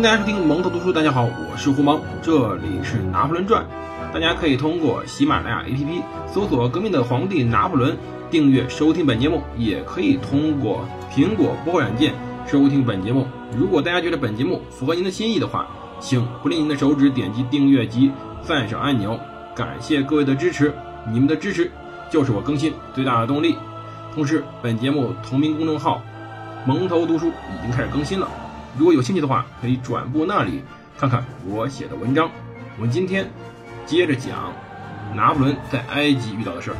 迎大家收听蒙头读书。大家好，我是胡蒙，这里是《拿破仑传》。大家可以通过喜马拉雅 APP 搜索“革命的皇帝拿破仑”，订阅收听本节目，也可以通过苹果播客软件收听本节目。如果大家觉得本节目符合您的心意的话，请不吝您的手指点击订阅及赞赏按钮，感谢各位的支持，你们的支持就是我更新最大的动力。同时，本节目同名公众号“蒙头读书”已经开始更新了。如果有兴趣的话，可以转播那里看看我写的文章。我们今天接着讲拿破仑在埃及遇到的事儿。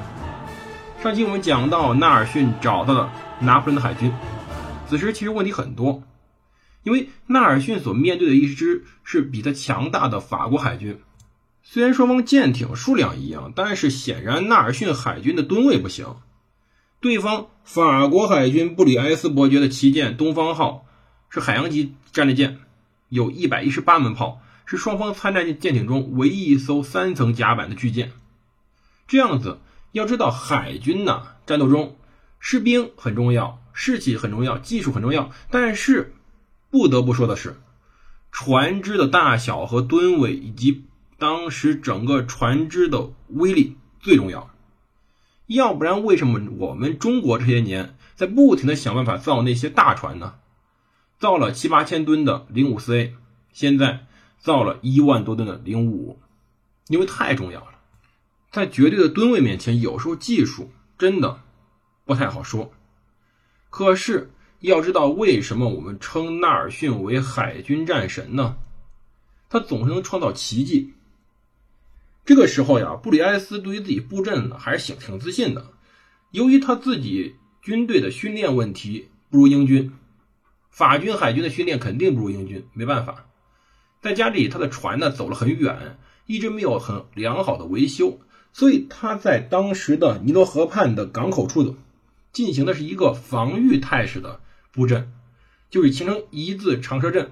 上期我们讲到纳尔逊找到了拿破仑的海军，此时其实问题很多，因为纳尔逊所面对的一支是比他强大的法国海军。虽然双方舰艇数量一样，但是显然纳尔逊海军的吨位不行。对方法国海军布里埃斯伯爵的旗舰“东方号”。是海洋级战列舰，有一百一十八门炮，是双方参战舰艇中唯一一艘三层甲板的巨舰。这样子，要知道海军呢，战斗中士兵很重要，士气很重要，技术很重要。但是不得不说的是，船只的大小和吨位，以及当时整个船只的威力最重要。要不然，为什么我们中国这些年在不停的想办法造那些大船呢？造了七八千吨的零五四 A，现在造了一万多吨的零五五，因为太重要了，在绝对的吨位面前，有时候技术真的不太好说。可是要知道，为什么我们称纳尔逊为海军战神呢？他总是能创造奇迹。这个时候呀，布里埃斯对于自己布阵呢还是挺挺自信的，由于他自己军队的训练问题不如英军。法军海军的训练肯定不如英军，没办法。再加之他的船呢走了很远，一直没有很良好的维修，所以他在当时的尼罗河畔的港口处的进行的是一个防御态势的布阵，就是形成一字长蛇阵，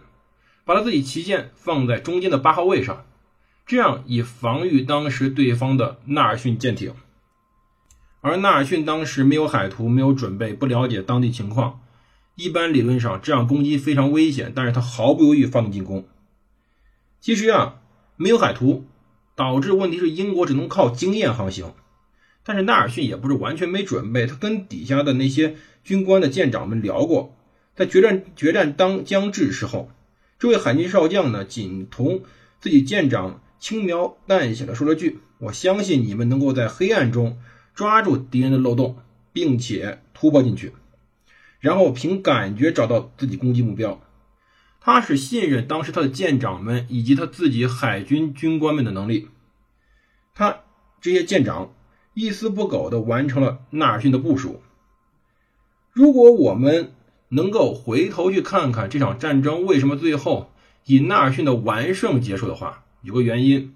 把他自己旗舰放在中间的八号位上，这样以防御当时对方的纳尔逊舰艇。而纳尔逊当时没有海图，没有准备，不了解当地情况。一般理论上，这样攻击非常危险，但是他毫不犹豫发动进攻。其实啊，没有海图，导致问题是英国只能靠经验航行。但是纳尔逊也不是完全没准备，他跟底下的那些军官的舰长们聊过，在决战决战当将至时候，这位海军少将呢，仅同自己舰长轻描淡写的说了句：“我相信你们能够在黑暗中抓住敌人的漏洞，并且突破进去。”然后凭感觉找到自己攻击目标，他是信任当时他的舰长们以及他自己海军军官们的能力。他这些舰长一丝不苟地完成了纳尔逊的部署。如果我们能够回头去看看这场战争为什么最后以纳尔逊的完胜结束的话，有个原因，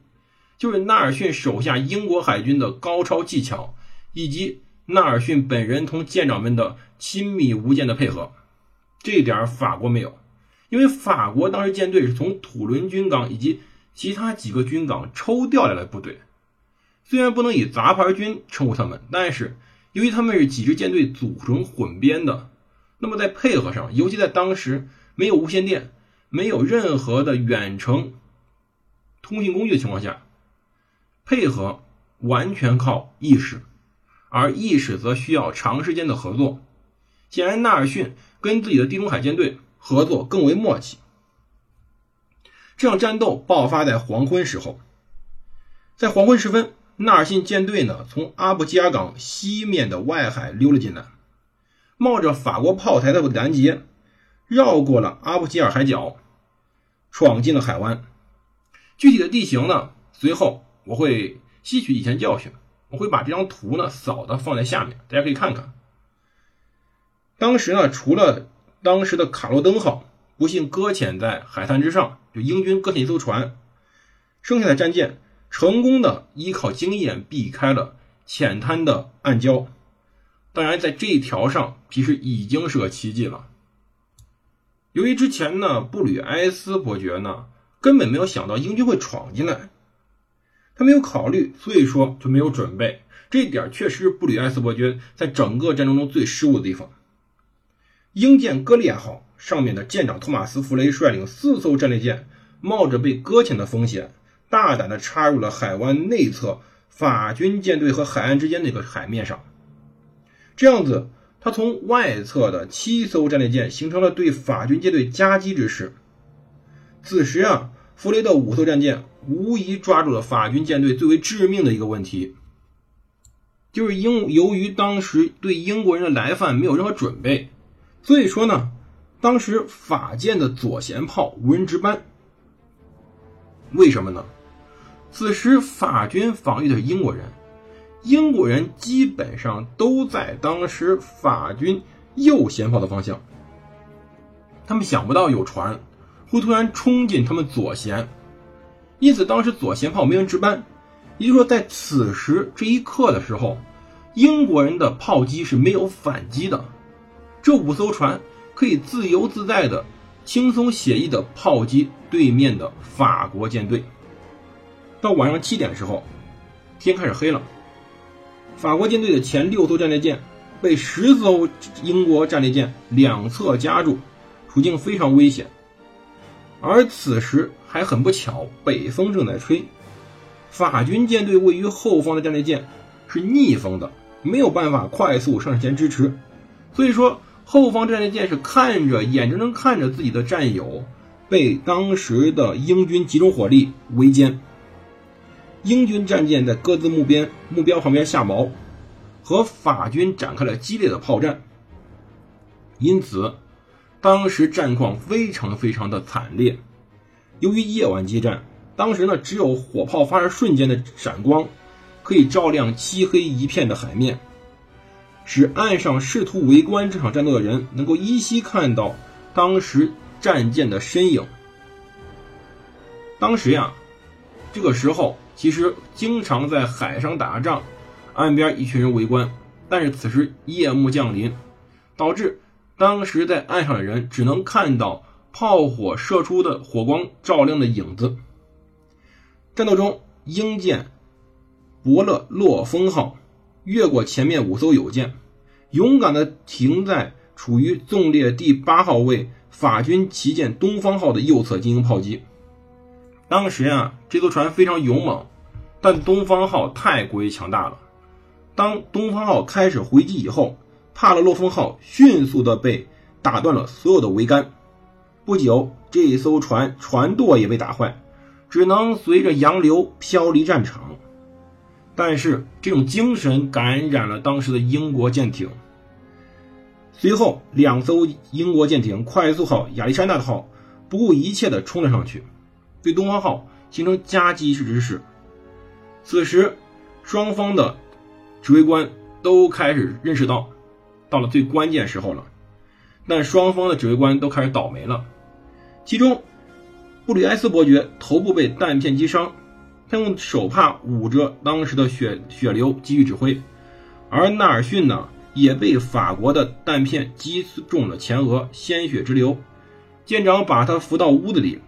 就是纳尔逊手下英国海军的高超技巧以及。纳尔逊本人同舰长们的亲密无间的配合，这点法国没有，因为法国当时舰队是从土伦军港以及其他几个军港抽调来的部队，虽然不能以杂牌军称呼他们，但是由于他们是几支舰队组成混编的，那么在配合上，尤其在当时没有无线电、没有任何的远程通信工具的情况下，配合完全靠意识。而意识则需要长时间的合作。显然，纳尔逊跟自己的地中海舰队合作更为默契。这场战斗爆发在黄昏时候，在黄昏时分，纳尔逊舰队呢从阿布基尔港西面的外海溜了进来，冒着法国炮台的拦截，绕过了阿布基尔海角，闯进了海湾。具体的地形呢，随后我会吸取以前教训。我会把这张图呢扫的放在下面，大家可以看看。当时呢，除了当时的卡洛登号不幸搁浅在海滩之上，就英军搁浅一艘船，剩下的战舰成功的依靠经验避开了浅滩的暗礁。当然，在这一条上其实已经是个奇迹了。由于之前呢，布吕埃斯伯爵呢根本没有想到英军会闯进来。他没有考虑，所以说就没有准备。这一点确实是布吕埃斯伯爵在整个战争中最失误的地方。英舰“歌利亚号”上面的舰长托马斯·弗雷率领四艘战列舰，冒着被搁浅的风险，大胆地插入了海湾内侧法军舰队和海岸之间的一个海面上。这样子，他从外侧的七艘战列舰形成了对法军舰队夹击之势。此时啊，弗雷的五艘战舰无疑抓住了法军舰队最为致命的一个问题。就是英由于当时对英国人的来犯没有任何准备，所以说呢，当时法舰的左舷炮无人值班。为什么呢？此时法军防御的是英国人，英国人基本上都在当时法军右舷炮的方向，他们想不到有船会突然冲进他们左舷，因此当时左舷炮没人值班。也就是说，在此时这一刻的时候，英国人的炮击是没有反击的。这五艘船可以自由自在的、轻松写意的炮击对面的法国舰队。到晚上七点的时候，天开始黑了。法国舰队的前六艘战列舰被十艘英国战列舰两侧夹住，处境非常危险。而此时还很不巧，北风正在吹。法军舰队位于后方的战列舰是逆风的，没有办法快速上前支持，所以说后方战列舰是看着眼睁睁看着自己的战友被当时的英军集中火力围歼。英军战舰在各自目边目标旁边下锚，和法军展开了激烈的炮战。因此，当时战况非常非常的惨烈。由于夜晚激战。当时呢，只有火炮发射瞬间的闪光，可以照亮漆黑一片的海面，使岸上试图围观这场战斗的人能够依稀看到当时战舰的身影。当时呀，这个时候其实经常在海上打仗，岸边一群人围观，但是此时夜幕降临，导致当时在岸上的人只能看到炮火射出的火光照亮的影子。战斗中，英舰“伯勒洛风号”越过前面五艘友舰，勇敢地停在处于纵列第八号位法军旗舰“东方号”的右侧进行炮击。当时啊，这艘船非常勇猛，但“东方号”太过于强大了。当“东方号”开始回击以后，帕勒洛风号迅速地被打断了所有的桅杆。不久，这艘船船舵也被打坏。只能随着洋流漂离战场，但是这种精神感染了当时的英国舰艇。随后，两艘英国舰艇“快速号”“亚历山大的号”不顾一切地冲了上去，对“东方号”形成夹击式之势。此时，双方的指挥官都开始认识到，到了最关键时候了。但双方的指挥官都开始倒霉了，其中。布里埃斯伯爵头部被弹片击伤，他用手帕捂着当时的血血流继续指挥，而纳尔逊呢也被法国的弹片击中了前额，鲜血直流。舰长把他扶到屋子里，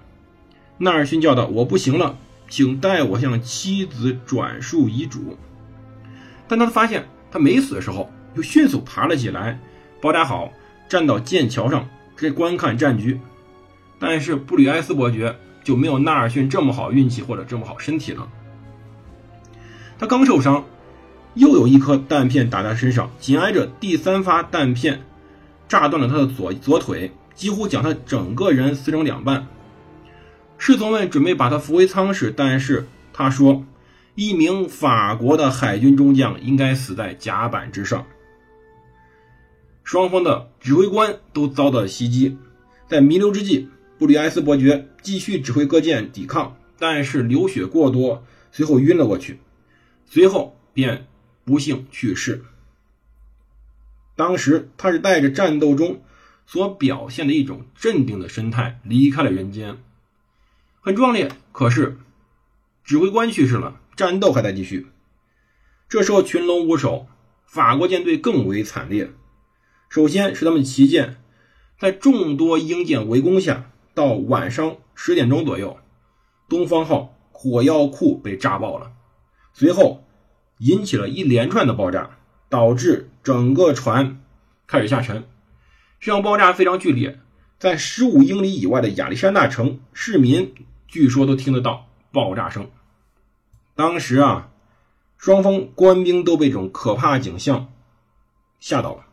纳尔逊叫道：“我不行了，请代我向妻子转述遗嘱。”但他发现他没死的时候，又迅速爬了起来，包扎好，站到舰桥上，这观看战局。但是布里埃斯伯爵就没有纳尔逊这么好运气或者这么好身体了。他刚受伤，又有一颗弹片打在身上，紧挨着第三发弹片炸断了他的左左腿，几乎将他整个人撕成两半。侍从们准备把他扶回舱室，但是他说：“一名法国的海军中将应该死在甲板之上。”双方的指挥官都遭到袭击，在弥留之际。布里埃斯伯爵继续指挥各舰抵抗，但是流血过多，随后晕了过去，随后便不幸去世。当时他是带着战斗中所表现的一种镇定的神态离开了人间，很壮烈。可是指挥官去世了，战斗还在继续。这时候群龙无首，法国舰队更为惨烈。首先是他们旗舰在众多英舰围攻下。到晚上十点钟左右，东方号火药库被炸爆了，随后引起了一连串的爆炸，导致整个船开始下沉。这样爆炸非常剧烈，在十五英里以外的亚历山大城，市民据说都听得到爆炸声。当时啊，双方官兵都被这种可怕景象吓到了，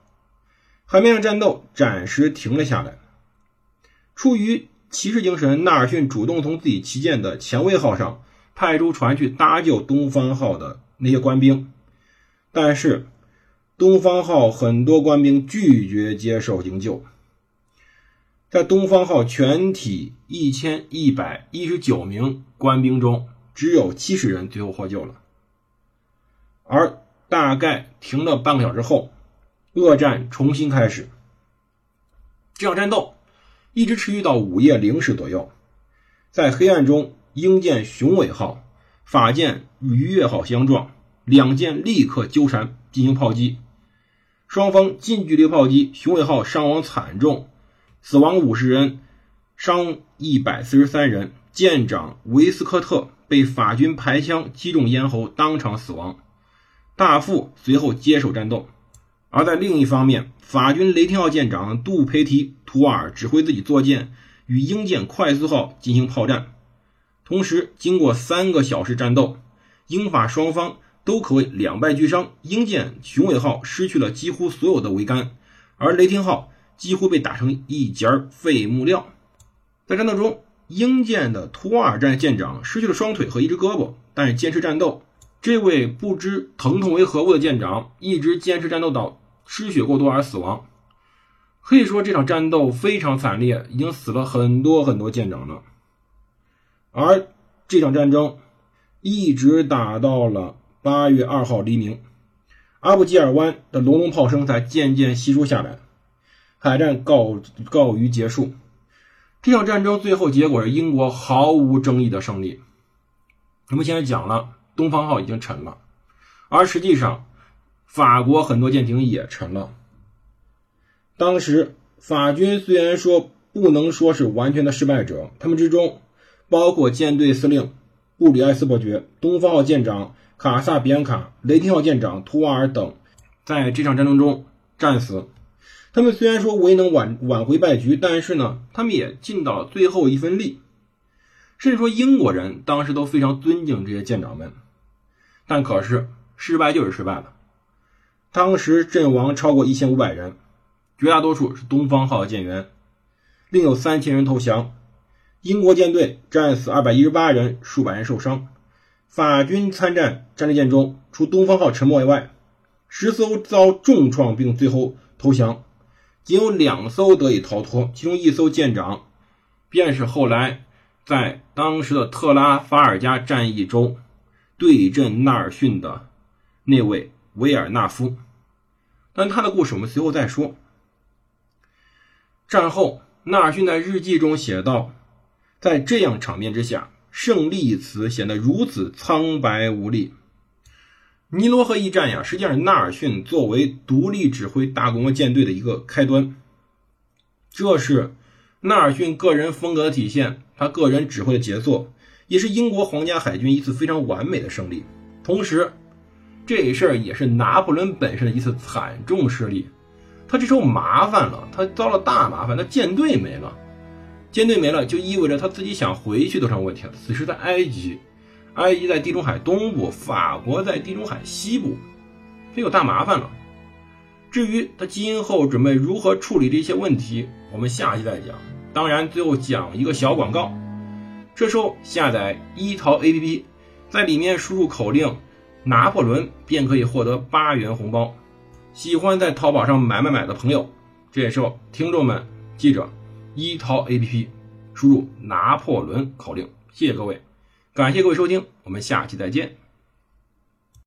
海面上战斗暂时停了下来。出于骑士精神，纳尔逊主动从自己旗舰的前卫号上派出船去搭救东方号的那些官兵，但是东方号很多官兵拒绝接受营救。在东方号全体一千一百一十九名官兵中，只有七十人最后获救了。而大概停了半个小时后，恶战重新开始。这场战斗一直持续到午夜零时左右，在黑暗中，英舰雄伟号、法舰愉悦号相撞，两舰立刻纠缠进行炮击，双方近距离炮击，雄伟号伤亡惨重。死亡五十人，伤一百四十三人。舰长维斯科特被法军排枪击中咽喉，当场死亡。大副随后接手战斗。而在另一方面，法军雷霆号舰长杜培提·图瓦尔指挥自己坐舰与英舰快速号进行炮战。同时，经过三个小时战斗，英法双方都可谓两败俱伤。英舰雄伟号失去了几乎所有的桅杆，而雷霆号。几乎被打成一截废木料。在战斗中，英舰的图瓦尔战舰长失去了双腿和一只胳膊，但是坚持战斗。这位不知疼痛为何物的舰长一直坚持战斗到失血过多而死亡。可以说，这场战斗非常惨烈，已经死了很多很多舰长了。而这场战争一直打到了八月二号黎明，阿布吉尔湾的隆隆炮声才渐渐稀疏下来。海战告告于结束，这场战争最后结果是英国毫无争议的胜利。我们现在讲了，东方号已经沉了，而实际上，法国很多舰艇也沉了。当时法军虽然说不能说是完全的失败者，他们之中包括舰队司令布里埃斯伯爵、东方号舰长卡萨比安卡、雷霆号舰长图瓦尔等，在这场战争中战死。他们虽然说未能挽挽回败局，但是呢，他们也尽到了最后一份力。甚至说英国人当时都非常尊敬这些舰长们。但可是失败就是失败了。当时阵亡超过一千五百人，绝大多数是东方号舰员，另有三千人投降。英国舰队战死二百一十八人，数百人受伤。法军参战战列舰中，除东方号沉没以外，十艘遭重创并最后投降。仅有两艘得以逃脱，其中一艘舰长便是后来在当时的特拉法尔加战役中对阵纳尔逊的那位维尔纳夫。但他的故事我们随后再说。战后，纳尔逊在日记中写道：“在这样场面之下，胜利一词显得如此苍白无力。”尼罗河一战呀，实际上是纳尔逊作为独立指挥大规模舰队的一个开端。这是纳尔逊个人风格的体现，他个人指挥的杰作，也是英国皇家海军一次非常完美的胜利。同时，这事儿也是拿破仑本身的一次惨重失利。他这时候麻烦了，他遭了大麻烦，他舰队没了，舰队没了就意味着他自己想回去都成问题了。此时在埃及。埃及在地中海东部，法国在地中海西部，这有大麻烦了。至于他今后准备如何处理这些问题，我们下期再讲。当然，最后讲一个小广告：这时候下载一淘 APP，在里面输入口令“拿破仑”，便可以获得八元红包。喜欢在淘宝上买买买的朋友，这时候听众们记着一淘 APP，输入“拿破仑”口令。谢谢各位。感谢各位收听，我们下期再见。